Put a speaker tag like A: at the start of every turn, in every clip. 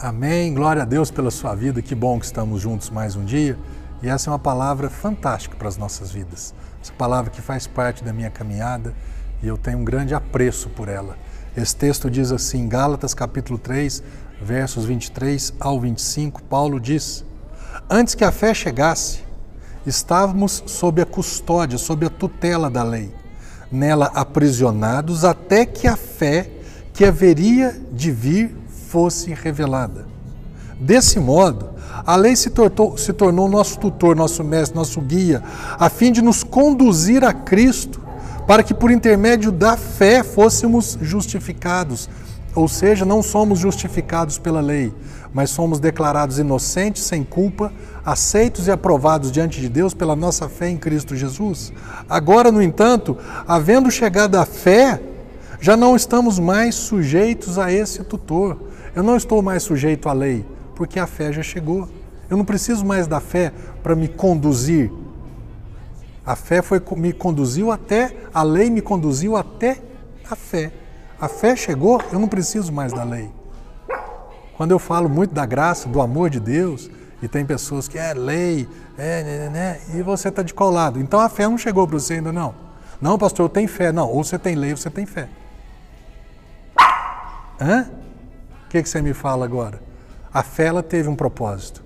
A: Amém. Glória a Deus pela sua vida. Que bom que estamos juntos mais um dia. E essa é uma palavra fantástica para as nossas vidas. Essa palavra que faz parte da minha caminhada e eu tenho um grande apreço por ela. Esse texto diz assim, Gálatas capítulo 3, versos 23 ao 25, Paulo diz: Antes que a fé chegasse, estávamos sob a custódia, sob a tutela da lei, nela aprisionados até que a fé que haveria de vir fosse revelada. Desse modo, a lei se tornou, se tornou nosso tutor, nosso mestre, nosso guia, a fim de nos conduzir a Cristo, para que por intermédio da fé fôssemos justificados. Ou seja, não somos justificados pela lei, mas somos declarados inocentes, sem culpa, aceitos e aprovados diante de Deus pela nossa fé em Cristo Jesus. Agora, no entanto, havendo chegado a fé, já não estamos mais sujeitos a esse tutor. Eu não estou mais sujeito à lei, porque a fé já chegou. Eu não preciso mais da fé para me conduzir. A fé foi me conduziu até, a lei me conduziu até a fé. A fé chegou, eu não preciso mais da lei. Quando eu falo muito da graça, do amor de Deus, e tem pessoas que é lei, é, né, né, né e você está de colado. Então a fé não chegou para você ainda não. Não, pastor, eu tenho fé. Não, ou você tem lei ou você tem fé. Hã? O que, que você me fala agora? A fé ela teve um propósito.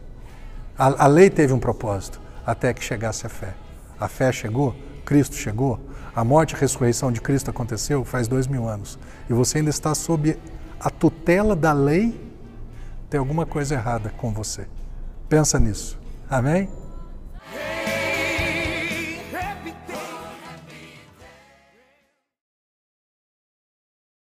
A: A, a lei teve um propósito até que chegasse a fé. A fé chegou, Cristo chegou, a morte e a ressurreição de Cristo aconteceu faz dois mil anos. E você ainda está sob a tutela da lei, tem alguma coisa errada com você. Pensa nisso. Amém?